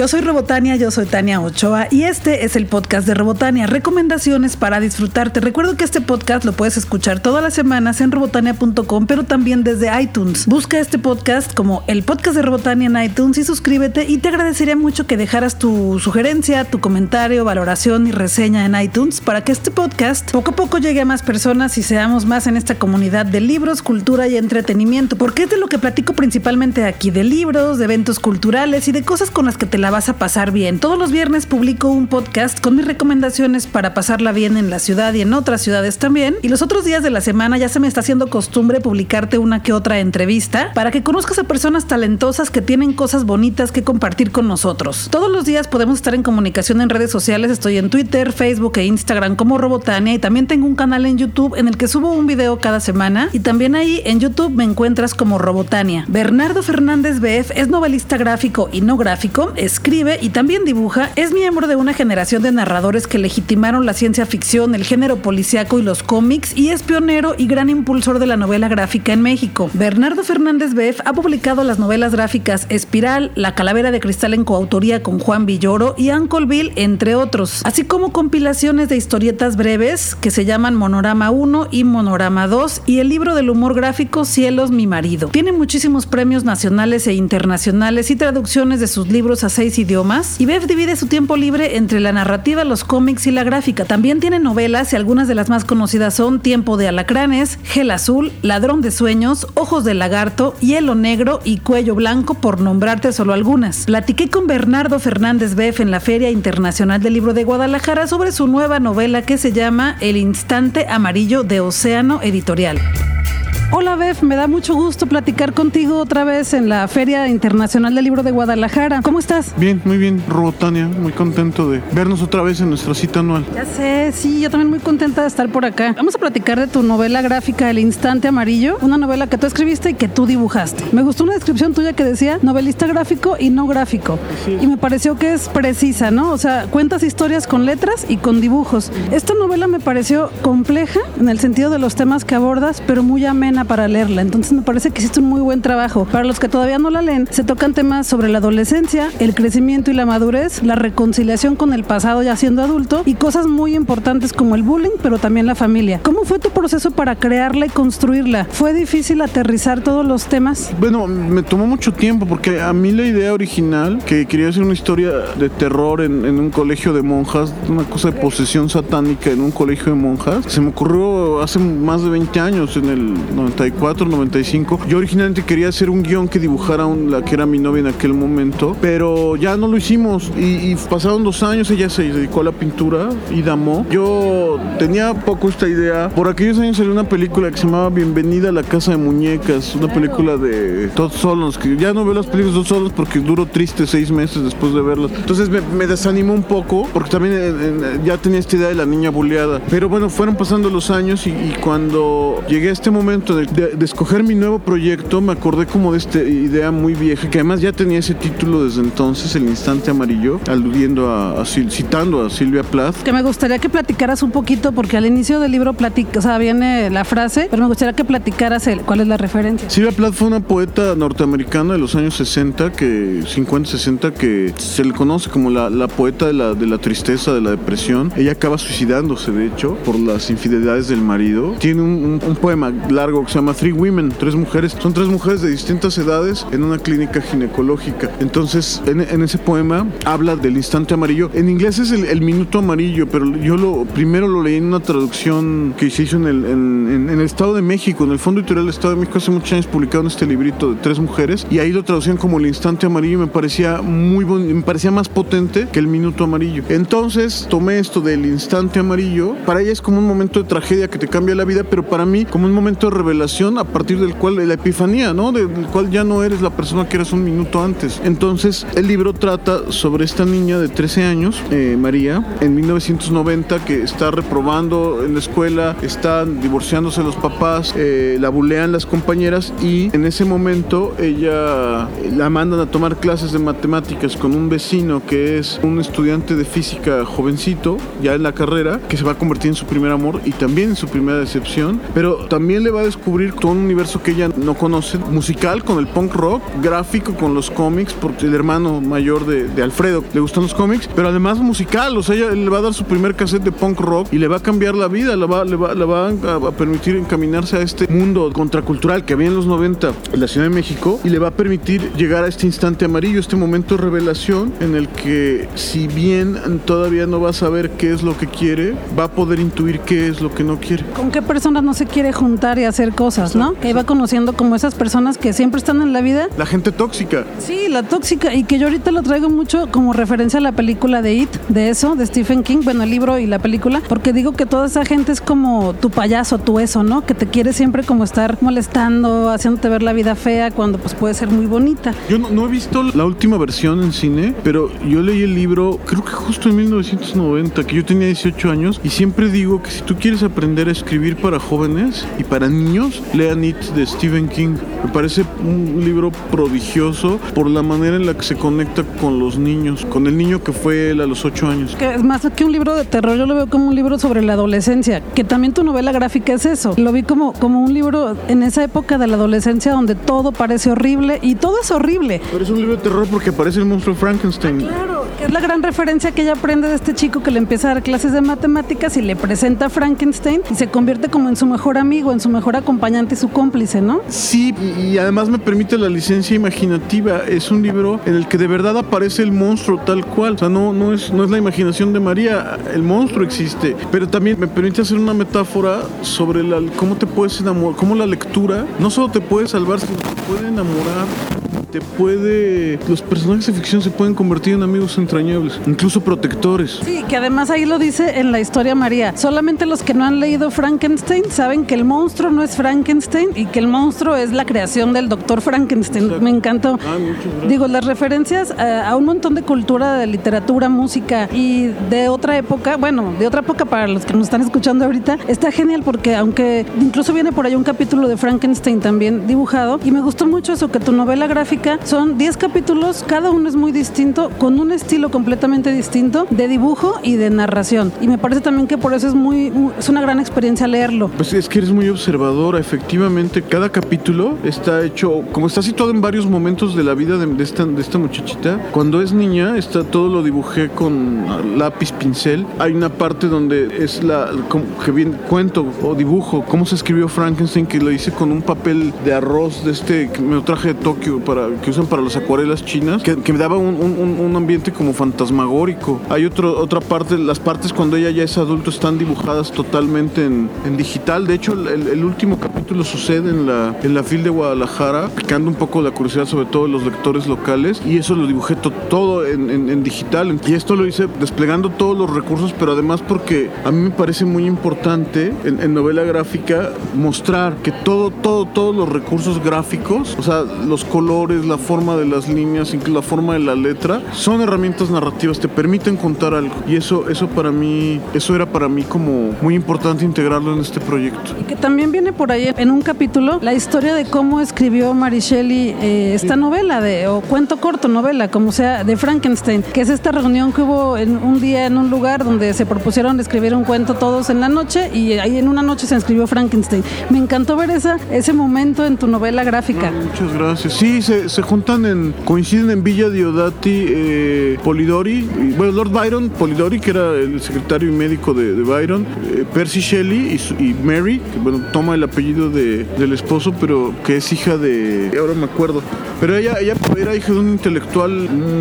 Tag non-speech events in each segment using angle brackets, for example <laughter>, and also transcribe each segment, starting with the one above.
Yo soy Robotania, yo soy Tania Ochoa y este es el podcast de Robotania, recomendaciones para disfrutarte. Recuerdo que este podcast lo puedes escuchar todas las semanas en robotania.com, pero también desde iTunes. Busca este podcast como el podcast de Robotania en iTunes y suscríbete y te agradecería mucho que dejaras tu sugerencia, tu comentario, valoración y reseña en iTunes para que este podcast poco a poco llegue a más personas y seamos más en esta comunidad de libros, cultura y entretenimiento, porque es de lo que platico principalmente aquí, de libros, de eventos culturales y de cosas con las que te la vas a pasar bien. Todos los viernes publico un podcast con mis recomendaciones para pasarla bien en la ciudad y en otras ciudades también. Y los otros días de la semana ya se me está haciendo costumbre publicarte una que otra entrevista para que conozcas a personas talentosas que tienen cosas bonitas que compartir con nosotros. Todos los días podemos estar en comunicación en redes sociales. Estoy en Twitter, Facebook e Instagram como Robotania y también tengo un canal en YouTube en el que subo un video cada semana y también ahí en YouTube me encuentras como Robotania. Bernardo Fernández Bef es novelista gráfico y no gráfico, escribe y también dibuja, es miembro de una generación de narradores que legitimaron la ciencia ficción, el género policiaco y los cómics y es pionero y gran impulsor de la novela gráfica en México. Bernardo Fernández Beff ha publicado las novelas gráficas Espiral, La Calavera de Cristal en coautoría con Juan Villoro y Uncle Bill, entre otros, así como compilaciones de historietas breves que se llaman Monorama 1 y Monorama 2 y el libro del humor gráfico Cielos, mi marido. Tiene muchísimos premios nacionales e internacionales y traducciones de sus libros a seis idiomas y Bev divide su tiempo libre entre la narrativa, los cómics y la gráfica. También tiene novelas y algunas de las más conocidas son Tiempo de Alacranes, Gel Azul, Ladrón de Sueños, Ojos de Lagarto, Hielo Negro y Cuello Blanco, por nombrarte solo algunas. Platiqué con Bernardo Fernández Beff en la Feria Internacional del Libro de Guadalajara sobre su nueva novela que se llama El Instante Amarillo de Océano Editorial. Hola Bef, me da mucho gusto platicar contigo otra vez en la Feria Internacional del Libro de Guadalajara. ¿Cómo estás? Bien, muy bien, Robotania, muy contento de vernos otra vez en nuestra cita anual. Ya sé, sí, yo también muy contenta de estar por acá. Vamos a platicar de tu novela gráfica El Instante Amarillo, una novela que tú escribiste y que tú dibujaste. Me gustó una descripción tuya que decía novelista gráfico y no gráfico. Y me pareció que es precisa, ¿no? O sea, cuentas historias con letras y con dibujos. Esta novela me pareció compleja en el sentido de los temas que abordas, pero muy amena para leerla. Entonces me parece que hiciste un muy buen trabajo. Para los que todavía no la leen, se tocan temas sobre la adolescencia, el crecimiento y la madurez, la reconciliación con el pasado ya siendo adulto y cosas muy importantes como el bullying, pero también la familia. ¿Cómo fue tu proceso para crearla y construirla? ¿Fue difícil aterrizar todos los temas? Bueno, me tomó mucho tiempo porque a mí la idea original, que quería hacer una historia de terror en, un colegio de monjas, una cosa de posesión satánica en un colegio de monjas, se me ocurrió hace más de 20 años, en el 94, 95. Yo originalmente quería hacer un guion que dibujara un, la que era mi novia en aquel momento, pero ya no lo hicimos y, pasaron dos años, ella se dedicó a la pintura y damó. Yo tenía poco esta idea. Por aquellos años salió una película que se llamaba Bienvenida a la Casa de Muñecas, una película de Todd Solons, que ya no veo las películas de Todd Solons porque duro triste seis meses después de verlas. Entonces me, desanimó un poco porque también eh, eh, ya tenía esta idea de la niña buleada. Pero bueno, fueron pasando los años y, y cuando llegué a este momento de de, escoger mi nuevo proyecto, me acordé como de esta idea muy vieja, que además ya tenía ese título desde entonces, El Instante Amarillo, aludiendo a, citando a Silvia Plath. Que me gustaría que platicaras un poquito, porque al inicio del libro platica, o sea, viene la frase, pero me gustaría que platicaras el, cuál es la referencia. Silvia Plath fue una poeta norteamericana de los años 60, que 50, 60, que se le conoce como la, la poeta de la, de la tristeza, de la depresión. Ella acaba suicidándose, de hecho, por las infidelidades del marido. Tiene un, un poema largo que se llama Three Women, tres mujeres. Son tres mujeres de distintas edades en una clínica ginecológica. Entonces, en, ese poema habla del instante amarillo. En inglés es el, minuto amarillo, pero yo lo primero lo leí en una traducción que se hizo en el, en, el Estado de México, en el Fondo Editorial del Estado de México, hace muchos años publicaron este librito de tres mujeres y ahí lo traducían como el instante amarillo y me parecía muy me parecía más potente que el minuto amarillo. Entonces tomé esto del instante amarillo. Para ella es como un momento de tragedia que te cambia la vida, pero para mí como un momento de revelación a partir del cual la epifanía, ¿no? Del cual ya no eres la persona que eras un minuto antes. Entonces, el libro trata sobre esta niña de 13 años, eh, María, en 1990, que está reprobando en la escuela, están divorciándose los papás, eh, la bulean las compañeras y en ese momento ella la mandan a tomar clases de matemáticas con un vecino que es un estudiante de física jovencito, ya en la carrera, que se va a convertir en su primer amor y también en su primera decepción, pero también le va a descubrir descubrir todo un universo que ella no conoce, musical con el punk rock, gráfico con los cómics, porque el hermano mayor de, de Alfredo le gustan los cómics, pero además musical, o sea, ella le va a dar su primer cassette de punk rock y le va a cambiar la vida, le va, le va, le va a, a permitir encaminarse a este mundo contracultural que había en los 90 en la Ciudad de México y le va a permitir llegar a este instante amarillo, este momento de revelación en el que si bien todavía no va a saber qué es lo que quiere, va a poder intuir qué es lo que no quiere. ¿Con qué personas no se quiere juntar y hacer cosas, no? Que va conociendo como esas personas que siempre están en la vida. La gente tóxica. Sí, la tóxica y que yo ahorita lo traigo mucho como referencia a la película de It, de eso, de Stephen King, bueno, el libro y la película, porque digo que toda esa gente es como tu payaso, tu eso, ¿no? Que te quiere siempre como estar molestando, haciéndote ver la vida fea cuando pues puede ser muy bonita. Yo no, no he visto la última versión en cine, pero yo leí el libro, creo que justo en 1990, que yo tenía 18 años, y siempre digo que si tú quieres aprender a escribir para jóvenes y para niños, lean It de Stephen King. Me parece un libro prodigioso por la manera en la que se conecta con los niños, con el niño que fue él a los 8 años. Que es más que un libro de terror, yo lo veo como un libro sobre la adolescencia, que también tu novela gráfica es eso. Lo vi como, como un libro en esa época de la adolescencia donde todo parece horrible y todo es horrible. Pero es un libro de terror porque aparece el monstruo Frankenstein. Claro, que es la gran referencia que ella aprende de este chico que le empieza a dar clases de matemáticas y le presenta a Frankenstein y se convierte como en su mejor amigo, en su mejor acompañante su cómplice, ¿no? Sí, y, además me permite la licencia imaginativa. Es un libro en el que de verdad aparece el monstruo tal cual. O sea, no, no, es, no es la imaginación de María, el monstruo existe. Pero también me permite hacer una metáfora sobre la, cómo te puedes enamorar, cómo la lectura no solo te puede salvar, sino te puede enamorar te puede. Los personajes de ficción se pueden convertir en amigos entrañables, incluso protectores. Sí, que además ahí lo dice en la historia María. Solamente los que no han leído Frankenstein saben que el monstruo no es Frankenstein y que el monstruo es la creación del doctor Frankenstein. Exacto. Me encantó. Ah. Digo, las referencias a, a un montón de cultura, de literatura, música y de otra época, bueno, de otra época para los que nos están escuchando ahorita, está genial porque aunque incluso viene por ahí un capítulo de Frankenstein también dibujado y me gustó mucho eso, que tu novela gráfica son 10 capítulos, cada uno es muy distinto, con un estilo completamente distinto de dibujo y de narración. Y me parece también que por eso es muy, es una gran experiencia leerlo. Pues es que eres muy observadora, efectivamente. Cada capítulo está hecho, como está situado en varios momentos de la vida de, de esta, de esta muchachita. Cuando es niña, está todo lo dibujé con lápiz, pincel. Hay una parte donde es la, que bien cuento o dibujo cómo se escribió Frankenstein, que lo hice con un papel de arroz de este que me lo traje de Tokio para que usan para las acuarelas chinas, que, que me daba un, un- ambiente como fantasmagórico. Hay otro, otra parte, las partes cuando ella ya es adulto están dibujadas totalmente en, digital. De hecho, el, el último capítulo sucede en la, en la FIL de Guadalajara, picando un poco la curiosidad sobre todo los lectores locales. Y eso lo dibujé to- todo en, en- en digital. Y esto lo hice desplegando todos los recursos, pero además porque a mí me parece muy importante en, en novela gráfica mostrar que todo, todo, todos los recursos gráficos, o sea, los colores, la forma de las líneas, incluso la forma de la letra, son herramientas narrativas, te permiten contar algo. Y eso, eso para mí, eso era para mí como muy importante integrarlo en este proyecto. Y que también viene por ahí en un capítulo la historia de cómo escribió Mary Shelley eh, esta novela, de, o cuento corto, novela, como sea, de Frankenstein, que es esta reunión que hubo en un día en un lugar donde se propusieron escribir un cuento todos en la noche y ahí en una noche se escribió Frankenstein. Me encantó ver esa, ese momento en tu novela gráfica. Muchas gracias. Sí, se, se juntan en, coinciden en Villa Diodati, eh, Polidori, bueno, Lord Byron, Polidori, que era el secretario y médico de, Byron, eh, Percy Shelley y, Mary, que bueno, toma el apellido de- del esposo, pero que es hija de, ahora me acuerdo, pero ella, ella era hija de un intelectual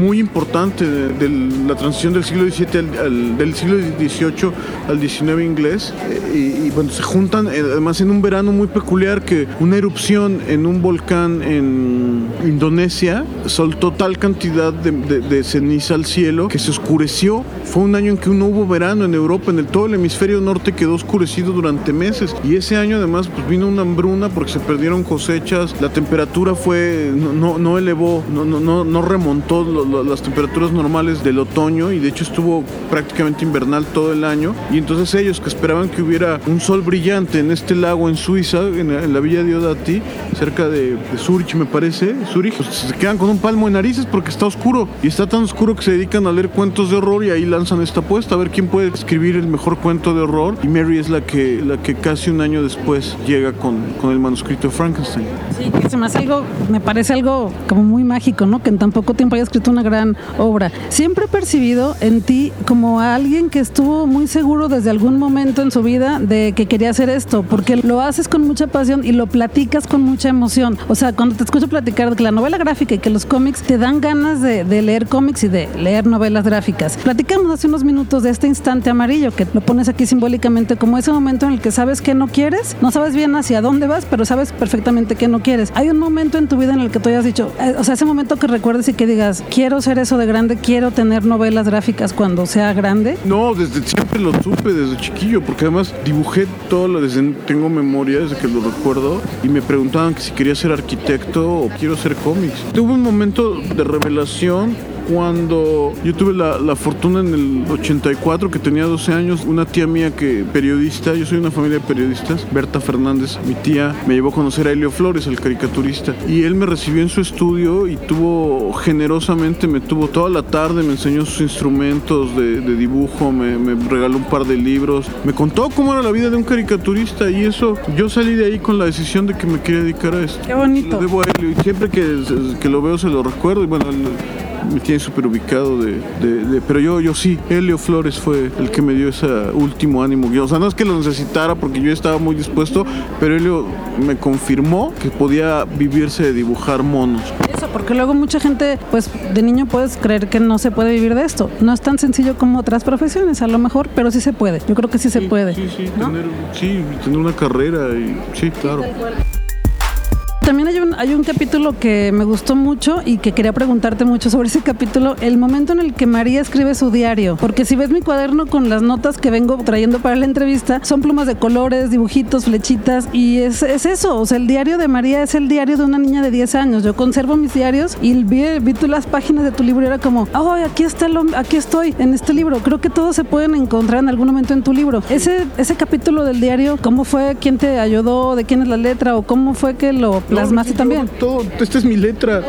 muy importante de, la transición del siglo XVII al, del siglo XVIII al XIX inglés, eh, y, y, bueno, se juntan además en un verano muy peculiar que una erupción en un volcán en Indonesia soltó tal cantidad de, de- de ceniza al cielo que se oscureció. Fue un año en que no hubo verano en Europa, en el, todo el hemisferio norte quedó oscurecido durante meses. Y ese año además pues, vino una hambruna porque se perdieron cosechas, la temperatura fue, no, no, no elevó, no, no, no, remontó lo- lo- las temperaturas normales del otoño y de hecho estuvo prácticamente invernal todo el año. Y entonces ellos que esperaban que hubiera un sol brillante en este lago en Suiza, en, en la villa de Odati, cerca de, de Zurich me parece, Zurich Zurich, pues, se quedan con un palmo de narices porque está oscuro. Y está tan oscuro que se dedican a leer cuentos de horror y ahí lanzan esta apuesta a ver quién puede escribir el mejor cuento de horror. Y Mary es la que, la que casi un año después llega con, con el manuscrito de Frankenstein. Sí, que se me hace algo, me parece algo como muy mágico, ¿no? Que en tan poco tiempo haya escrito una gran obra. Siempre he percibido en ti como a alguien que estuvo muy seguro desde algún momento en su vida de que quería hacer esto, porque lo haces con mucha pasión y lo platicas con mucha emoción. O sea, cuando te escucho platicar de novela gráfica y que los cómics te dan ganas de, leer cómics y de leer novelas gráficas. Platicamos hace unos minutos de este instante amarillo que lo pones aquí simbólicamente como ese momento en el que sabes que no quieres, no sabes bien hacia dónde vas, pero sabes perfectamente que no quieres. Hay un momento en tu vida en el que tú hayas dicho, eh, o sea, ese momento que recuerdes y que digas, quiero ser eso de grande, quiero tener novelas gráficas cuando sea grande. No, desde siempre lo supe, desde chiquillo, porque además dibujé todo, lo desde tengo memoria, desde que lo recuerdo, y me preguntaban que si quería ser arquitecto o quiero ser cómics. Tuve un momento de revelación cuando yo tuve la, la, fortuna en el 84, que tenía 12 años, una tía mía que periodista, yo soy una familia de periodistas, Berta Fernández, mi tía me llevó a conocer a Helio Flores, el caricaturista, y él me recibió en su estudio y tuvo generosamente, me tuvo toda la tarde, me enseñó sus instrumentos de, de dibujo, me, me, regaló un par de libros, me contó cómo era la vida de un caricaturista y eso, yo salí de ahí con la decisión de que me quería dedicar a esto. Qué bonito. Lo debo a Helio y siempre que, que lo veo se lo recuerdo y bueno, me tiene súper ubicado de, de, de, Pero yo, yo sí, Helio Flores fue el que me dio ese último ánimo. O sea, no es que lo necesitara porque yo estaba muy dispuesto, pero Helio me confirmó que podía vivirse de dibujar monos. Eso, porque luego mucha gente, pues de niño puedes creer que no se puede vivir de esto. No es tan sencillo como otras profesiones, a lo mejor, pero sí se puede. Yo creo que sí, sí se puede. Sí, sí, ¿no? tener, sí, tener una carrera y sí, claro. También hay un, hay un capítulo que me gustó mucho y que quería preguntarte mucho sobre ese capítulo, el momento en el que María escribe su diario. Porque si ves mi cuaderno con las notas que vengo trayendo para la entrevista, son plumas de colores, dibujitos, flechitas y es, es eso. O sea, el diario de María es el diario de una niña de 10 años. Yo conservo mis diarios y vi, vi tú las páginas de tu libro y era como, oh, aquí, está el, aquí estoy en este libro. Creo que todos se pueden encontrar en algún momento en tu libro. Ese, ese capítulo del diario, ¿cómo fue? ¿Quién te ayudó? ¿De quién es la letra? ¿O cómo fue que lo plasmaste no, también? Todo, esta es mi letra.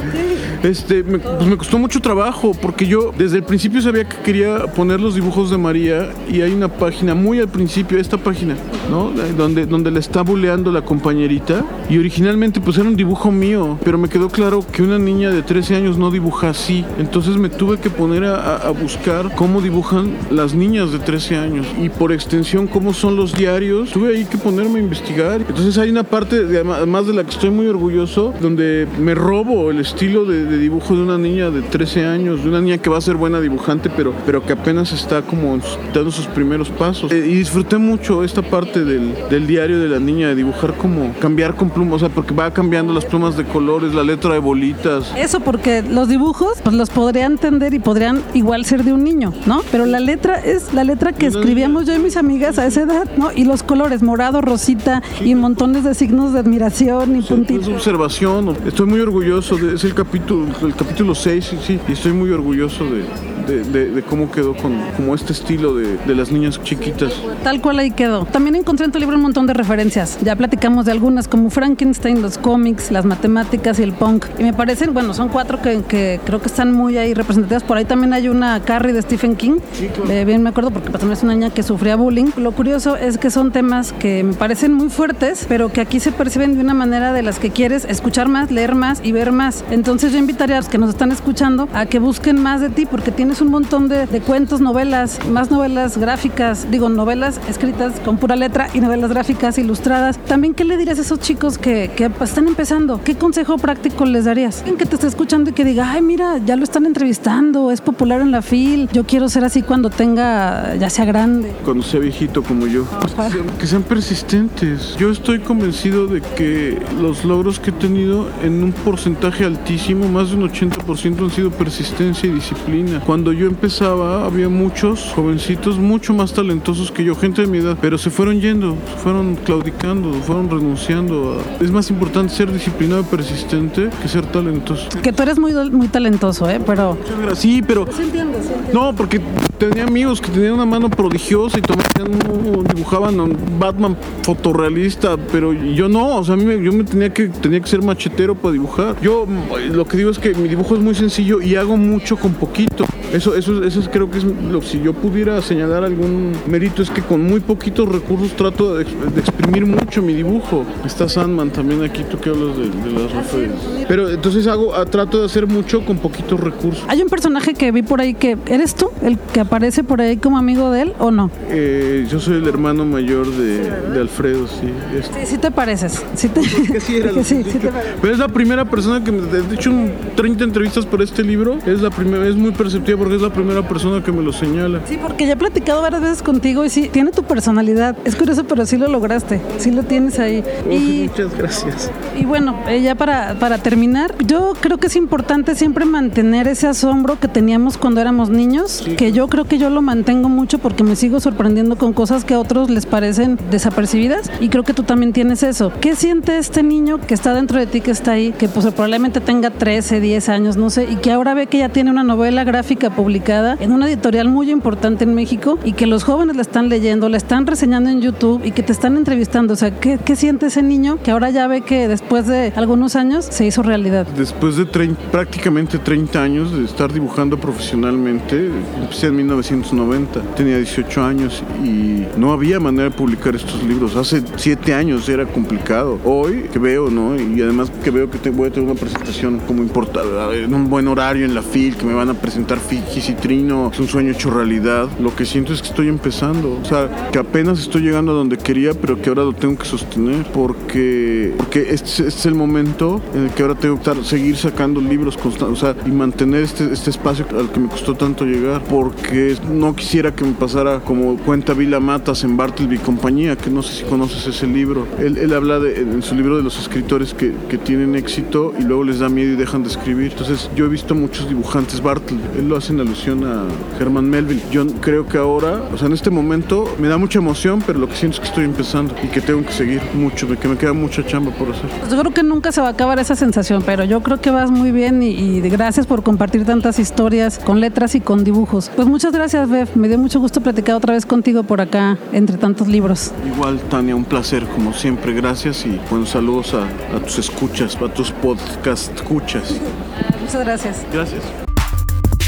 Este, me, pues me costó mucho trabajo porque yo desde el principio sabía que quería poner los dibujos de María y hay una página muy al principio, esta página, ¿no? Donde, donde la está buleando la compañerita y originalmente pues era un dibujo mío, pero me quedó claro que una niña de 13 años no dibuja así. Entonces me tuve que poner a, a buscar cómo dibujan las niñas de 13 años y por extensión cómo son los diarios. Tuve ahí que ponerme a investigar. Entonces hay una parte, de, además de la que estoy muy orgulloso, donde me robo el estilo de, de, dibujo de una niña de 13 años, de una niña que va a ser buena dibujante, pero, pero que apenas está como dando sus primeros pasos. Eh, y disfruté mucho esta parte del, del, diario de la niña, de dibujar como cambiar con plumas, o sea, porque va cambiando las plumas de colores, la letra de bolitas. Eso porque los dibujos, pues los podría entender y podrían igual ser de un niño, ¿no? Pero la letra es la letra que escribíamos yo y mis amigas a esa edad, ¿no? Y los colores, morado, rosita y montones de signos de admiración y puntitos. Es observación, estoy muy orgulloso, de, es el capítulo, el capítulo 6, sí, sí, y estoy muy orgulloso de, de, de, de, cómo quedó con como este estilo de, de, las niñas chiquitas. Tal cual ahí quedó. También encontré en tu libro un montón de referencias. Ya platicamos de algunas como Frankenstein, los cómics, las matemáticas y el punk. Y me parecen, bueno, son cuatro que, que creo que están muy ahí representadas. Por ahí también hay una Carrie de Stephen King. Sí, claro. eh, bien me acuerdo porque pues, también es una niña que sufría bullying. Lo curioso es que son temas que me parecen muy fuertes, pero que aquí se perciben de una manera de las que quieres escuchar más, leer más y ver más. Entonces yo invitaría a los que nos están escuchando a que busquen más de ti porque tienes un montón de, de cuentos, novelas, más novelas gráficas, digo, novelas escritas con pura letra y novelas gráficas ilustradas. También, ¿qué le dirías a esos chicos que, que están empezando? ¿Qué consejo práctico les darías? Alguien que te esté escuchando y que diga, ay, mira, ya lo están entrevistando, es popular en la FIL, yo quiero ser así cuando tenga, ya sea grande. Cuando sea viejito como yo. Ajá. Que sean persistentes. Yo estoy convencido de que los logros que he tenido en un porcentaje altísimo, más de un 80% han sido persistencia y disciplina. Cuando yo empezaba, había muchos jovencitos mucho más talentosos que yo, gente de mi edad, pero se fueron yendo, se fueron claudicando, fueron renunciando. A... Es más importante ser disciplinado y persistente que ser talentoso. Que tú eres muy, muy talentoso, ¿eh? Pero... Sí, pero... Entiendo. No, porque tenía amigos que tenían una mano prodigiosa y tomaban, dibujaban un Batman fotorrealista, pero yo no, o sea, a mí me, yo me tenía que, tenía que ser machetero para dibujar. Yo lo que digo es que mi dibujo es muy sencillo y hago mucho con poquito. Eso, eso, eso creo que es lo si yo pudiera señalar algún mérito es que con muy poquitos recursos trato de, exprimir mucho mi dibujo. Está Sandman también aquí, tú que hablas de, las referencias. Pero entonces hago, ah, trato de hacer mucho con poquitos recursos. Hay un personaje que vi por ahí que eres tú, el que aparece por ahí como amigo de él o no? Eh, yo soy el hermano mayor de, de Alfredo, sí. Sí, sí te pareces. Sí, te... sí, era <laughs> sí, sí te Pero es la primera persona que me he hecho 30 entrevistas por este libro. Es la primera, es muy perceptiva porque es la primera persona que me lo señala. Sí, porque ya he platicado varias veces contigo y sí, tiene tu personalidad. Es curioso, pero sí lo lograste. Sí lo tienes ahí. y, muchas gracias. Y bueno, eh, ya para, para terminar, yo creo que es importante siempre mantener ese asombro que teníamos cuando éramos niños, que yo creo que yo lo mantengo mucho porque me sigo sorprendiendo con cosas que a otros les parecen desapercibidas y creo que tú también tienes eso. ¿Qué siente este niño que está dentro de ti, que está ahí, que pues probablemente tenga 13, 10 años, no sé, y que ahora ve que ya tiene una novela gráfica publicada en una editorial muy importante en México y que los jóvenes la están leyendo, la están reseñando en YouTube y que te están entrevistando? O sea, ¿qué, qué siente ese niño que ahora ya ve que después de algunos años se hizo realidad? Después de prácticamente 30 años de estar dibujando profesionalmente, empecé en 1990, tenía 18 años y no había manera de publicar estos libros. Hace 7 años era complicado. Hoy que veo, ¿no? Y además que veo que te voy a tener una presentación como importante, en un buen horario en la FIL, que me van a presentar Fijis y Trino, es un sueño hecho realidad. Lo que siento es que estoy empezando, o sea, que apenas estoy llegando a donde quería, pero que ahora lo tengo que sostener porque, porque este, es el momento en el que ahora tengo que seguir sacando libros constantes, o sea, y mantener este, este espacio al que me costó tanto llegar, porque no quisiera que me pasara como cuenta Vila Matas en Bartleby compañía, que no sé si conoces ese libro. Él, él habla de, en su libro de los escritores que, que, tienen éxito y luego les da miedo y dejan de escribir. Entonces, yo he visto muchos dibujantes Bartleby, él lo hace alusión a Herman Melville. Yo creo que ahora, o sea, en este momento me da mucha emoción, pero lo que siento es que estoy empezando y que tengo que seguir mucho, que me queda mucha chamba por hacer. Pues yo creo que nunca se va a acabar esa sensación, pero yo creo que vas muy bien y, y gracias por compartir tantas historias con letras y con dibujos. Pues muchas gracias, Bev. Me dio mucho gusto platicar otra vez contigo por acá, entre tantos libros. Igual, Tania, un placer, como siempre. Gracias y buenos saludos a, a tus escuchas, a tus podcast escuchas. Muchas gracias. Gracias.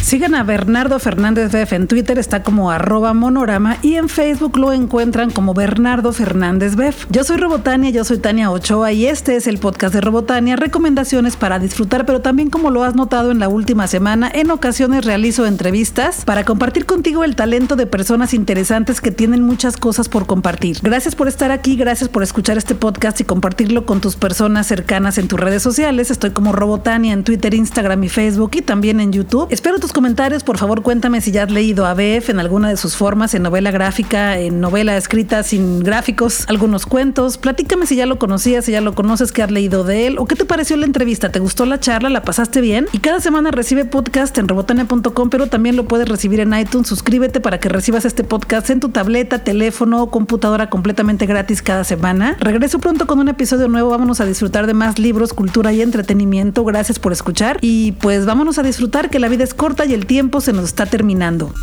Sigan a Bernardo Fernández Bef en Twitter, está como arroba monorama y en Facebook lo encuentran como Bernardo Fernández Bef. Yo soy Robotania, yo soy Tania Ochoa y este es el podcast de Robotania, recomendaciones para disfrutar, pero también como lo has notado en la última semana, en ocasiones realizo entrevistas para compartir contigo el talento de personas interesantes que tienen muchas cosas por compartir. Gracias por estar aquí, gracias por escuchar este podcast y compartirlo con tus personas cercanas en tus redes sociales. Estoy como Robotania en Twitter, Instagram y Facebook y también en YouTube. Espero tus comentarios, por favor cuéntame si ya has leído a BF en alguna de sus formas, en novela gráfica, en novela escrita sin gráficos, algunos cuentos. Platícame si ya lo conocías, si ya lo conoces, qué has leído de él o qué te pareció la entrevista. ¿Te gustó la charla? ¿La pasaste bien? Y cada semana recibe podcast en rebotania.com, pero también lo puedes recibir en iTunes. Suscríbete para que recibas este podcast en tu tableta, teléfono o computadora completamente gratis cada semana. Regreso pronto con un episodio nuevo. Vámonos a disfrutar de más libros, cultura y entretenimiento. Gracias por escuchar y pues vámonos a disfrutar que la vida es corta y el tiempo se nos está terminando.